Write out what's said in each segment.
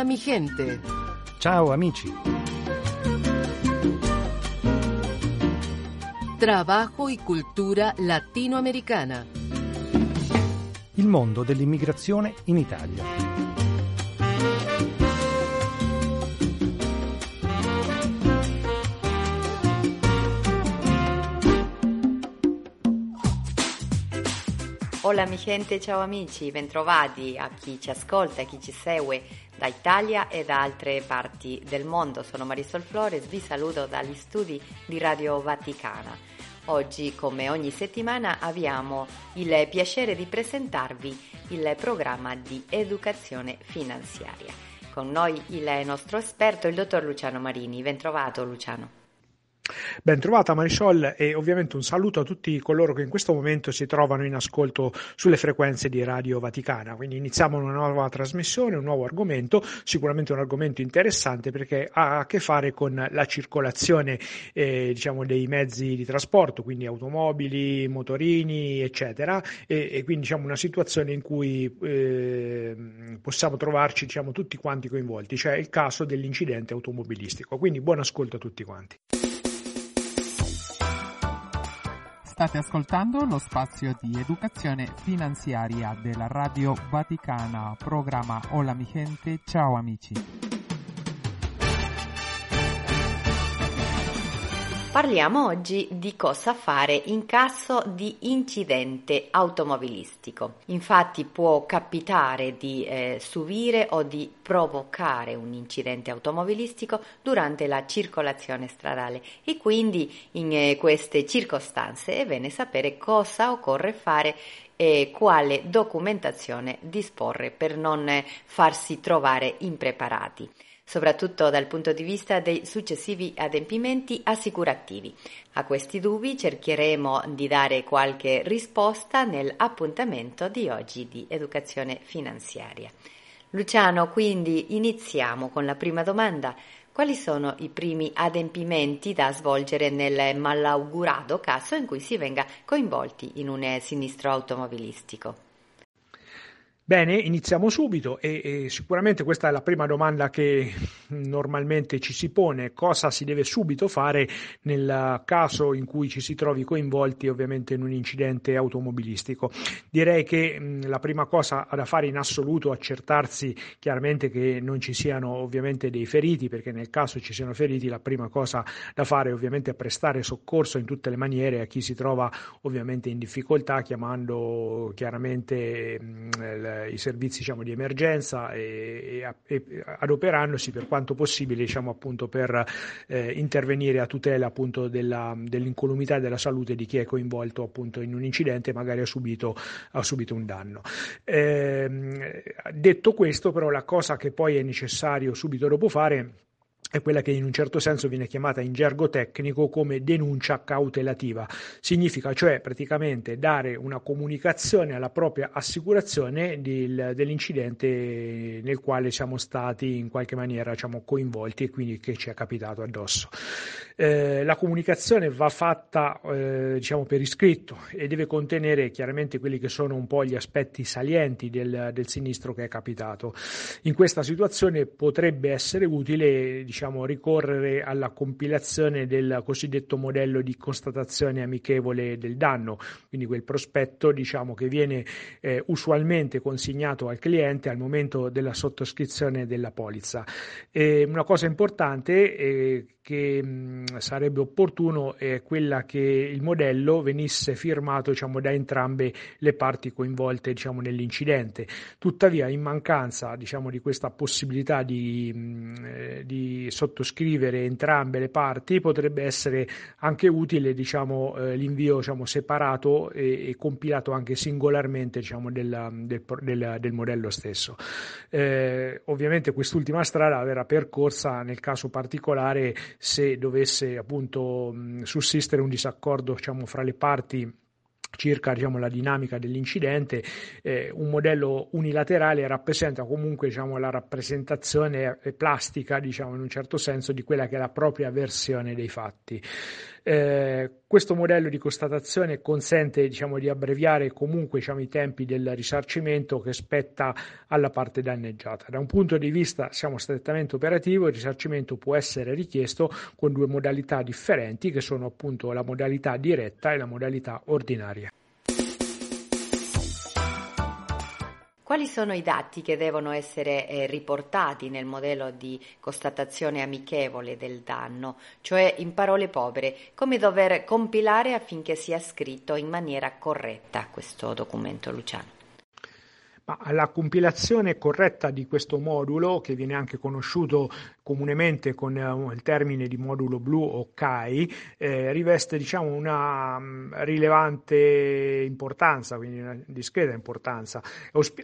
Hola mi gente. Ciao amici. Trabajo y cultura latinoamericana. Il mondo dell'immigrazione in Italia. Hola mi gente, ciao amici, bentrovati a chi ci ascolta, a chi ci segue da Italia e da altre parti del mondo. Sono Marisol Flores, vi saluto dagli studi di Radio Vaticana. Oggi, come ogni settimana, abbiamo il piacere di presentarvi il programma di educazione finanziaria. Con noi il nostro esperto, il dottor Luciano Marini. Bentrovato Luciano. Ben trovata Marisol e ovviamente un saluto a tutti coloro che in questo momento si trovano in ascolto sulle frequenze di Radio Vaticana. Quindi iniziamo una nuova trasmissione, un nuovo argomento, sicuramente un argomento interessante perché ha a che fare con la circolazione eh, diciamo, dei mezzi di trasporto, quindi automobili, motorini, eccetera, e, e quindi diciamo, una situazione in cui eh, possiamo trovarci diciamo, tutti quanti coinvolti, cioè il caso dell'incidente automobilistico. Quindi buon ascolto a tutti quanti. State ascoltando lo spazio di educazione finanziaria della Radio Vaticana, programma Hola mi gente, ciao amici. Parliamo oggi di cosa fare in caso di incidente automobilistico. Infatti può capitare di eh, subire o di provocare un incidente automobilistico durante la circolazione stradale e quindi in eh, queste circostanze è bene sapere cosa occorre fare e quale documentazione disporre per non eh, farsi trovare impreparati soprattutto dal punto di vista dei successivi adempimenti assicurativi. A questi dubbi cercheremo di dare qualche risposta nell'appuntamento di oggi di educazione finanziaria. Luciano, quindi iniziamo con la prima domanda. Quali sono i primi adempimenti da svolgere nel malaugurato caso in cui si venga coinvolti in un sinistro automobilistico? Bene, iniziamo subito e, e, sicuramente questa è la prima domanda che normalmente ci si pone, cosa si deve subito fare nel caso in cui ci si trovi coinvolti ovviamente in un incidente automobilistico. Direi che mh, la prima cosa da fare in assoluto è accertarsi chiaramente che non ci siano ovviamente dei feriti, perché nel caso ci siano feriti la prima cosa da fare ovviamente è prestare soccorso in tutte le maniere a chi si trova ovviamente in difficoltà, chiamando chiaramente mh, i servizi diciamo, di emergenza e, e, e, adoperandosi per quanto possibile diciamo, appunto, per eh, intervenire a tutela appunto, della, dell'incolumità e della salute di chi è coinvolto appunto, in un incidente e magari ha subito, ha subito un danno. Eh, detto questo però la cosa che poi è necessario subito dopo fare è quella che in un certo senso viene chiamata in gergo tecnico come denuncia cautelativa. Significa cioè praticamente dare una comunicazione alla propria assicurazione del, dell'incidente nel quale siamo stati in qualche maniera diciamo, coinvolti e quindi che ci è capitato addosso. Eh, la comunicazione va fatta eh, diciamo, per iscritto e deve contenere chiaramente quelli che sono un po' gli aspetti salienti del, del sinistro che è capitato. In questa situazione potrebbe essere utile diciamo, diciamo, ricorrere alla compilazione del cosiddetto modello di constatazione amichevole del danno, quindi quel prospetto diciamo, che viene eh, usualmente consignato al cliente al momento della sottoscrizione della polizza. E una cosa importante è che sarebbe opportuno è quella che il modello venisse firmato diciamo, da entrambe le parti coinvolte diciamo, nell'incidente. Tuttavia, in mancanza diciamo, di questa possibilità di, mh, di, sottoscrivere entrambe le parti, potrebbe essere anche utile diciamo, eh, l'invio diciamo, separato e, e, compilato anche singolarmente diciamo, del, del, del, del, modello stesso. Eh, ovviamente quest'ultima strada verrà percorsa nel caso particolare se dovesse appunto sussistere un disaccordo diciamo, fra le parti circa diciamo, la dinamica dell'incidente, eh, un modello unilaterale rappresenta comunque diciamo, la rappresentazione plastica, diciamo, in un certo senso, di quella che è la propria versione dei fatti. Eh, questo modello di constatazione consente diciamo, di abbreviare comunque diciamo, i tempi del risarcimento che spetta alla parte danneggiata. Da un punto di vista siamo strettamente operativo, il risarcimento può essere richiesto con due modalità differenti che sono appunto la modalità diretta e la modalità ordinaria. Quali sono i dati che devono essere eh, riportati nel modello di constatazione amichevole del danno? Cioè, in parole povere, come dover compilare affinché sia scritto in maniera corretta questo documento, Luciano? la compilazione corretta di questo modulo, che viene anche conosciuto comunemente con eh, il termine di modulo blu o CAI, eh, riveste diciamo, una um, rilevante importanza, quindi una discreta importanza.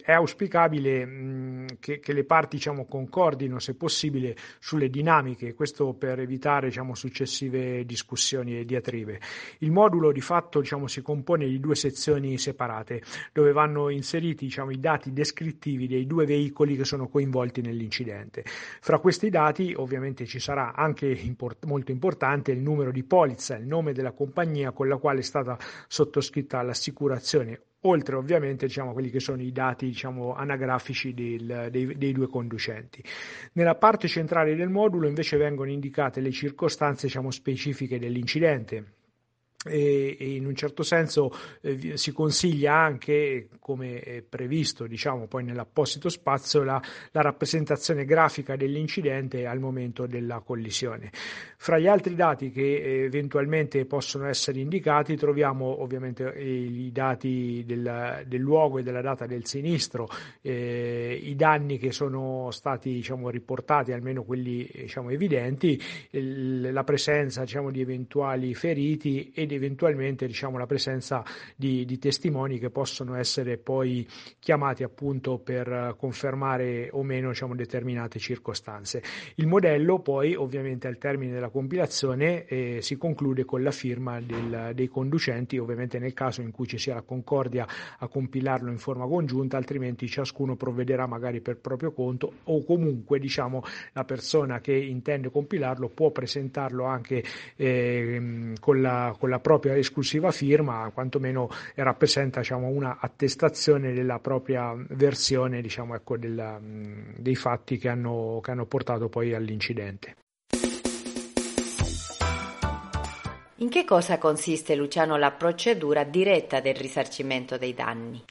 È auspicabile mh, che, che, le parti diciamo, concordino, se possibile, sulle dinamiche, questo per evitare diciamo, successive discussioni e diatribe. Il modulo di fatto diciamo, si compone di due sezioni separate, dove vanno inseriti diciamo, i dati descrittivi dei due veicoli che sono coinvolti nell'incidente. Fra questi dati ovviamente ci sarà anche import- molto importante il numero di polizza, il nome della compagnia con la quale è stata sottoscritta l'assicurazione oltre ovviamente diciamo, quelli che sono i dati diciamo, anagrafici del, dei, dei, due conducenti. Nella parte centrale del modulo invece vengono indicate le circostanze diciamo, specifiche dell'incidente e, in un certo senso eh, si consiglia anche, come è previsto diciamo, poi nell'apposito spazio, la, la, rappresentazione grafica dell'incidente al momento della collisione. Fra gli altri dati che eventualmente possono essere indicati troviamo ovviamente eh, i dati del, del luogo e della data del sinistro, eh, i danni che sono stati diciamo, riportati, almeno quelli diciamo, evidenti, il, la presenza diciamo, di eventuali feriti ed eventualmente diciamo, la presenza di, di, testimoni che possono essere poi chiamati appunto per confermare o meno diciamo, determinate circostanze. Il modello poi ovviamente al termine della compilazione eh, si conclude con la firma del, dei conducenti, ovviamente nel caso in cui ci sia la concordia a compilarlo in forma congiunta, altrimenti ciascuno provvederà magari per proprio conto o comunque diciamo, la persona che intende compilarlo può presentarlo anche eh, con, la, con la propria esclusiva firma, quantomeno rappresenta diciamo, una attestazione della propria versione diciamo, ecco, della, dei fatti che hanno, che hanno portato poi all'incidente. In che cosa consiste, Luciano, la procedura diretta del risarcimento dei danni?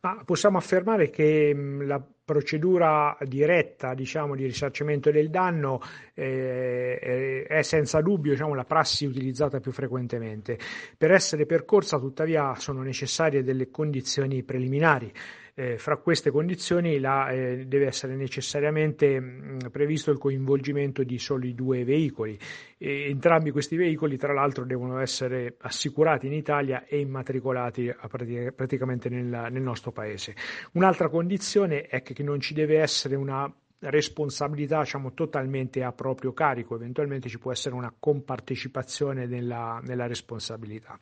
Ma possiamo affermare che la procedura diretta diciamo, di risarcimento del danno eh, è senza dubbio diciamo, la prassi utilizzata più frequentemente. Per essere percorsa tuttavia sono necessarie delle condizioni preliminari. Eh, fra queste condizioni la, eh, deve essere necessariamente mh, previsto il coinvolgimento di soli due veicoli. E entrambi questi veicoli, tra l'altro, devono essere assicurati in Italia e immatricolati pratic- praticamente nel, nel nostro paese. Un'altra condizione è che non ci deve essere una responsabilità diciamo, totalmente a proprio carico, eventualmente ci può essere una compartecipazione nella, nella responsabilità.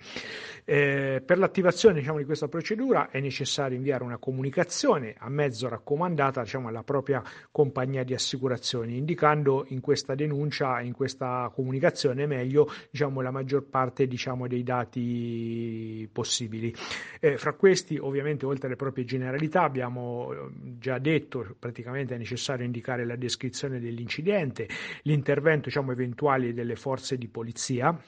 Eh, per l'attivazione diciamo, di questa procedura è necessario inviare una comunicazione a mezzo raccomandata diciamo, alla propria compagnia di assicurazioni, indicando in questa denuncia, in questa comunicazione meglio diciamo, la maggior parte diciamo, dei dati possibili. Eh, fra questi ovviamente oltre alle proprie generalità abbiamo eh, già detto praticamente è necessario indicare la descrizione dell'incidente, l'intervento diciamo, eventuale delle forze di polizia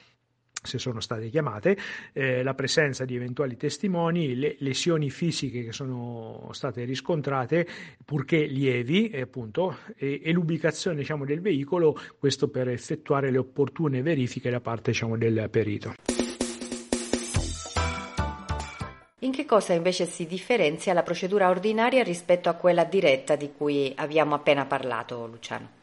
se sono state chiamate, eh, la presenza di eventuali testimoni, le lesioni fisiche che sono state riscontrate, purché lievi, eh, appunto, e, e l'ubicazione diciamo, del veicolo, questo per effettuare le opportune verifiche da parte diciamo, del perito. In che cosa invece si differenzia la procedura ordinaria rispetto a quella diretta di cui abbiamo appena parlato, Luciano?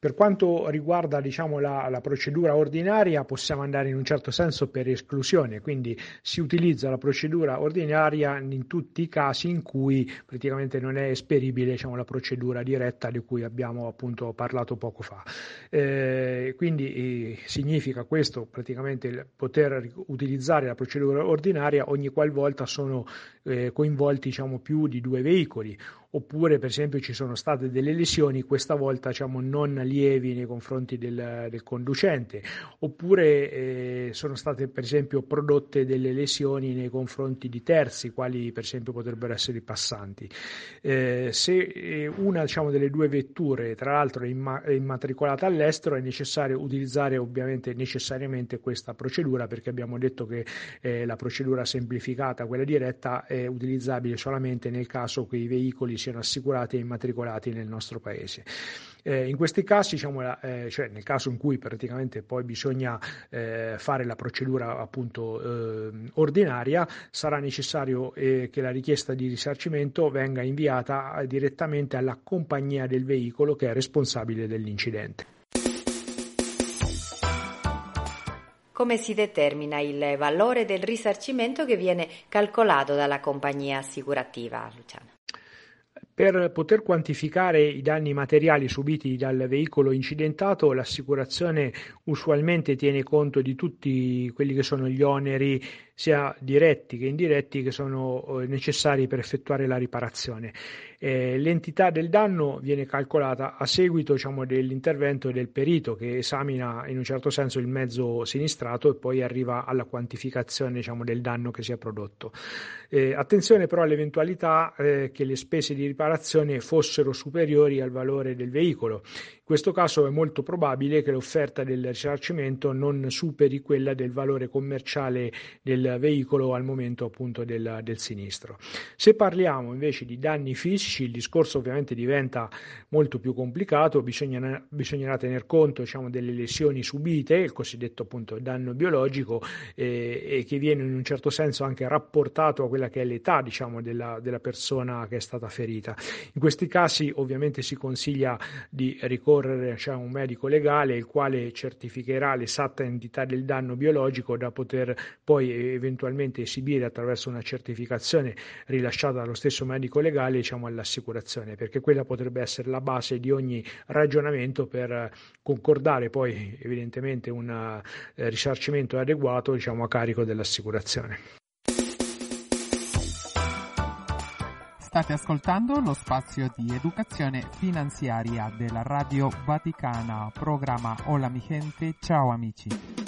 Per quanto riguarda diciamo, la, la, procedura ordinaria, possiamo andare in un certo senso per esclusione, quindi si utilizza la procedura ordinaria in tutti i casi in cui praticamente non è esperibile diciamo, la procedura diretta di cui abbiamo appunto parlato poco fa. Eh, quindi eh, significa questo praticamente poter utilizzare la procedura ordinaria ogni qualvolta sono eh, coinvolti diciamo, più di due veicoli oppure per esempio ci sono state delle lesioni, questa volta diciamo, non lievi nei confronti del, del conducente, oppure eh, sono state per esempio prodotte delle lesioni nei confronti di terzi, quali per esempio potrebbero essere i passanti. Eh, se eh, una diciamo, delle due vetture, tra l'altro, è, imma- è immatricolata all'estero, è necessario utilizzare ovviamente necessariamente questa procedura perché abbiamo detto che eh, la procedura semplificata, quella diretta, è utilizzabile solamente nel caso che i veicoli siano assicurati e immatricolati nel nostro paese. Eh, in questi casi, diciamo, eh, cioè nel caso in cui praticamente poi bisogna eh, fare la procedura appunto eh, ordinaria, sarà necessario eh, che la richiesta di risarcimento venga inviata direttamente alla compagnia del veicolo che è responsabile dell'incidente. Come si determina il valore del risarcimento che viene calcolato dalla compagnia assicurativa, Luciano? Per poter quantificare i danni materiali subiti dal veicolo incidentato, l'assicurazione usualmente tiene conto di tutti quelli che sono gli oneri sia diretti che indiretti che sono eh, necessari per effettuare la riparazione. Eh, l'entità del danno viene calcolata a seguito diciamo, dell'intervento del perito che esamina in un certo senso il mezzo sinistrato e poi arriva alla quantificazione diciamo, del danno che si è prodotto. Eh, attenzione però all'eventualità eh, che le spese di riparazione fossero superiori al valore del veicolo. In questo caso è molto probabile che l'offerta del risarcimento non superi quella del valore commerciale del veicolo al momento appunto del, del sinistro. Se parliamo invece di danni fisici, il discorso ovviamente diventa molto più complicato, bisogna, bisognerà tener conto diciamo, delle lesioni subite, il cosiddetto appunto danno biologico, eh, e che viene in un certo senso anche rapportato a quella che è l'età diciamo, della, della persona che è stata ferita. In questi casi ovviamente si consiglia di ricorrere cioè, a un medico legale il quale certificherà l'esatta entità del danno biologico da poter poi eventualmente esibire attraverso una certificazione rilasciata dallo stesso medico legale diciamo, all'assicurazione, perché quella potrebbe essere la base di ogni ragionamento per concordare poi evidentemente un eh, risarcimento adeguato diciamo, a carico dell'assicurazione. State ascoltando lo spazio di educazione finanziaria della Radio Vaticana, programma Hola mi gente, ciao amici.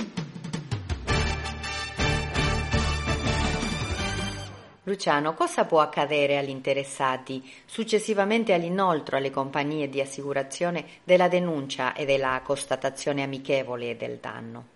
Luciano, cosa può accadere agli interessati successivamente all'inoltro alle compagnie di assicurazione della denuncia e della constatazione amichevole del danno?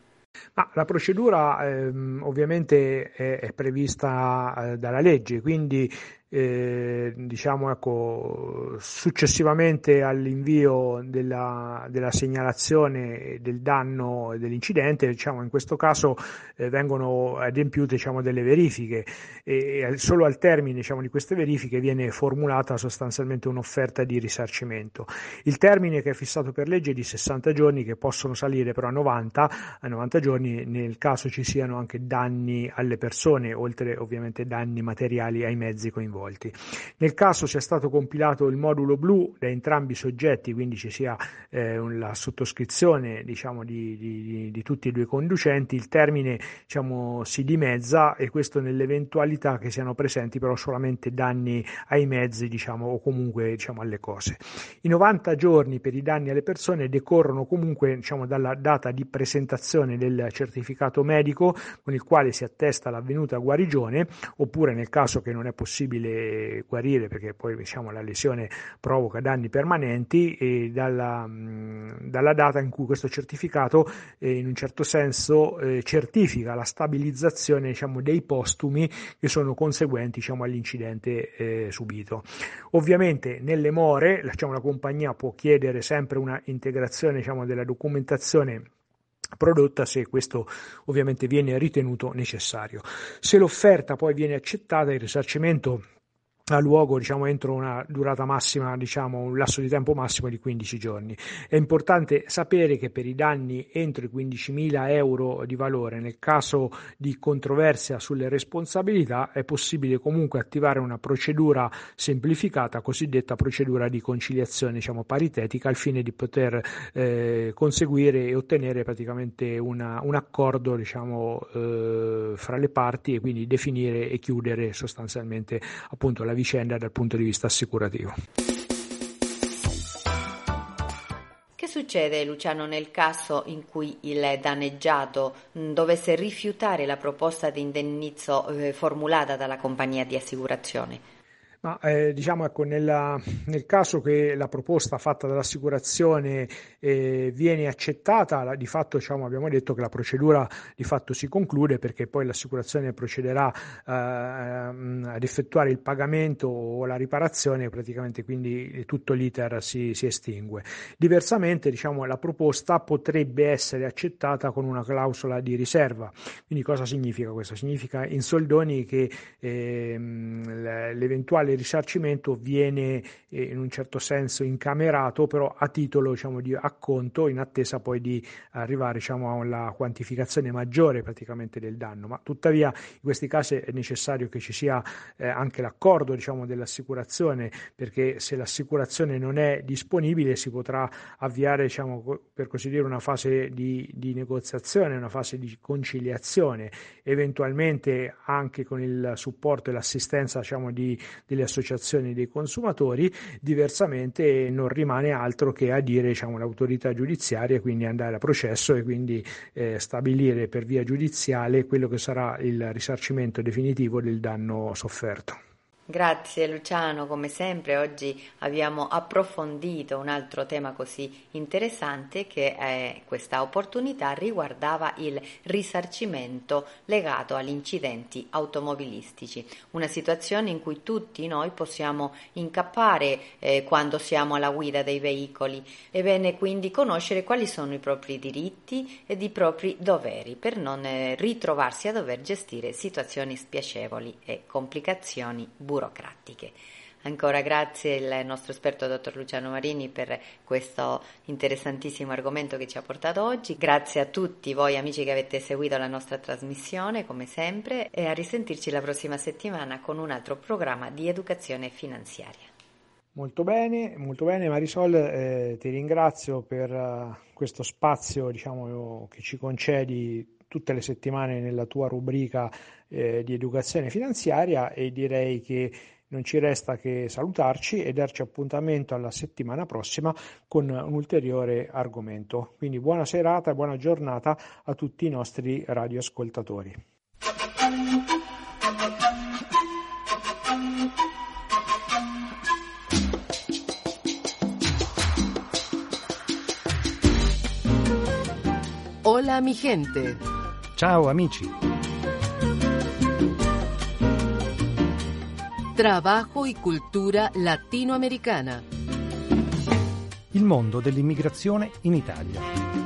Ma la procedura ehm, ovviamente è, è prevista eh, dalla legge, quindi eh, diciamo ecco, successivamente all'invio della, della, segnalazione del danno e dell'incidente, diciamo, in questo caso eh, vengono adempiute diciamo, delle verifiche e, e solo al termine diciamo, di queste verifiche viene formulata sostanzialmente un'offerta di risarcimento. Il termine che è fissato per legge è di 60 giorni che possono salire però a 90, a 90 giorni nel caso ci siano anche danni alle persone, oltre ovviamente danni materiali ai mezzi coinvolti coinvolti. Nel caso sia stato compilato il modulo blu da entrambi i soggetti, quindi ci sia eh, la sottoscrizione diciamo, di, di, di, tutti e due i conducenti, il termine diciamo, si dimezza e questo nell'eventualità che siano presenti però solamente danni ai mezzi diciamo, o comunque diciamo, alle cose. I 90 giorni per i danni alle persone decorrono comunque diciamo, dalla data di presentazione del certificato medico con il quale si attesta l'avvenuta guarigione oppure nel caso che non è possibile possibile guarire perché poi diciamo, la lesione provoca danni permanenti e dalla, dalla data in cui questo certificato eh, in un certo senso eh, certifica la stabilizzazione diciamo, dei postumi che sono conseguenti diciamo, all'incidente eh, subito. Ovviamente nelle more diciamo, la compagnia può chiedere sempre una integrazione diciamo, della documentazione prodotta se questo ovviamente viene ritenuto necessario. Se l'offerta poi viene accettata, il risarcimento a luogo diciamo, entro una durata massima, diciamo, un lasso di tempo massimo di 15 giorni. È importante sapere che per i danni entro i 15.000 euro di valore, nel caso di controversia sulle responsabilità, è possibile comunque attivare una procedura semplificata, cosiddetta procedura di conciliazione diciamo, paritetica, al fine di poter eh, conseguire e ottenere praticamente una, un accordo diciamo, eh, fra le parti e quindi definire e chiudere sostanzialmente appunto la vicenda dal punto di vista assicurativo. Che succede Luciano nel caso in cui il danneggiato dovesse rifiutare la proposta di indennizzo eh, formulata dalla compagnia di assicurazione? Ma eh, diciamo ecco, nella, nel caso che la proposta fatta dall'assicurazione eh, viene accettata, la, di fatto diciamo, abbiamo detto che la procedura di fatto si conclude perché poi l'assicurazione procederà eh, ad effettuare il pagamento o la riparazione, praticamente quindi tutto l'iter si, si estingue. Diversamente diciamo, la proposta potrebbe essere accettata con una clausola di riserva. Quindi cosa significa questo? Significa in soldoni che ehm, l'eventuale risarcimento viene eh, in un certo senso incamerato, però a titolo diciamo, di acconto in attesa poi di arrivare diciamo, alla quantificazione maggiore praticamente del danno. Ma tuttavia in questi casi è necessario che ci sia eh, anche l'accordo diciamo, dell'assicurazione, perché se l'assicurazione non è disponibile si potrà avviare diciamo, per così dire una fase di, di negoziazione, una fase di conciliazione, eventualmente anche con il supporto e l'assistenza diciamo, di, delle associazioni dei consumatori, diversamente non rimane altro che a dire diciamo, l'autorità giudiziaria, quindi andare a processo e quindi eh, stabilire per via giudiziale quello che sarà il risarcimento definitivo del danno sofferto. Grazie Luciano, come sempre oggi abbiamo approfondito un altro tema così interessante che è questa opportunità riguardava il risarcimento legato agli incidenti automobilistici, una situazione in cui tutti noi possiamo incappare eh, quando siamo alla guida dei veicoli. È bene quindi conoscere quali sono i propri diritti ed i propri doveri per non eh, ritrovarsi a dover gestire situazioni spiacevoli e complicazioni burocratiche burocratiche. Ancora grazie al nostro esperto dottor Luciano Marini per questo interessantissimo argomento che ci ha portato oggi. Grazie a tutti voi amici che avete seguito la nostra trasmissione come sempre e a risentirci la prossima settimana con un altro programma di educazione finanziaria. Molto bene, molto bene Marisol, eh, ti ringrazio per uh, questo spazio diciamo, che ci concedi tutte le settimane nella tua rubrica eh, di educazione finanziaria e direi che non ci resta che salutarci e darci appuntamento alla settimana prossima con un ulteriore argomento. Quindi buona serata e buona giornata a tutti i nostri radioascoltatori. Hola mi gente. Ciao amici. Trabajo y cultura latinoamericana. Il mondo dell'immigrazione in Italia.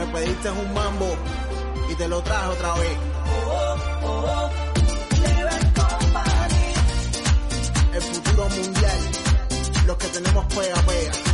Me pediste un mambo y te lo traje otra vez. Oh, oh, oh. El futuro mundial, los que tenemos pega pega.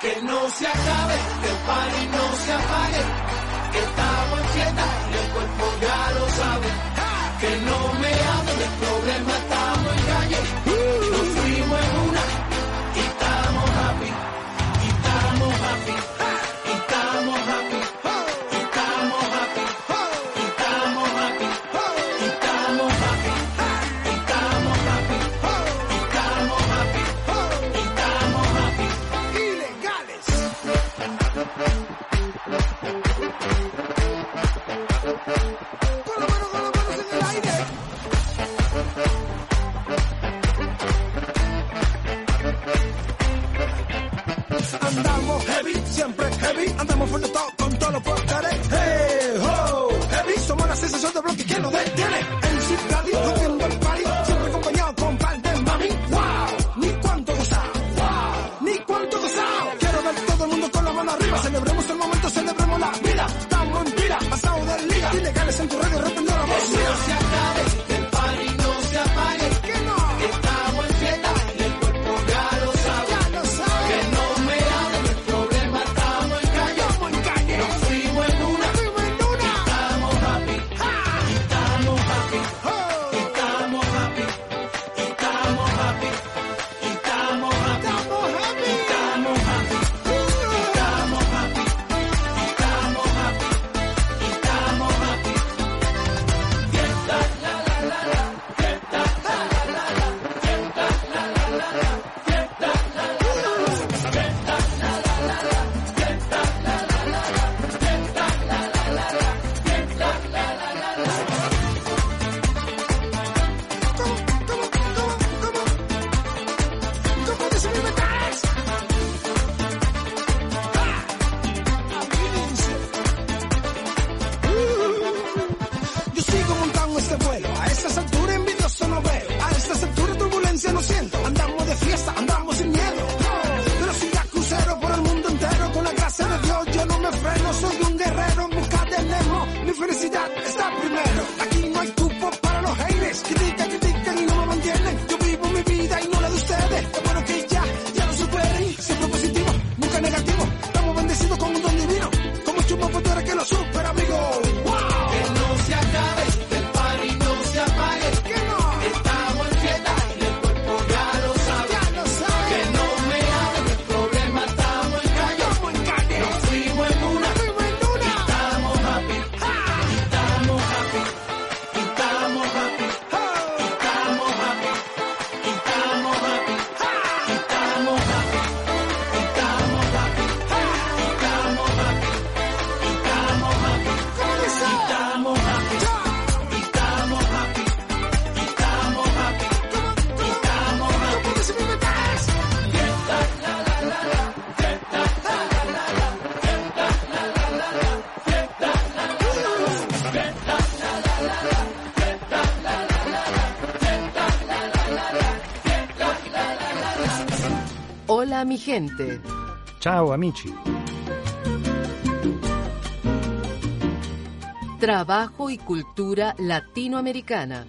que no se acabe, que el party no se apague, que estamos en fiesta y el cuerpo ya lo sabe. Mi gente. Chao, amici. Trabajo y cultura latinoamericana.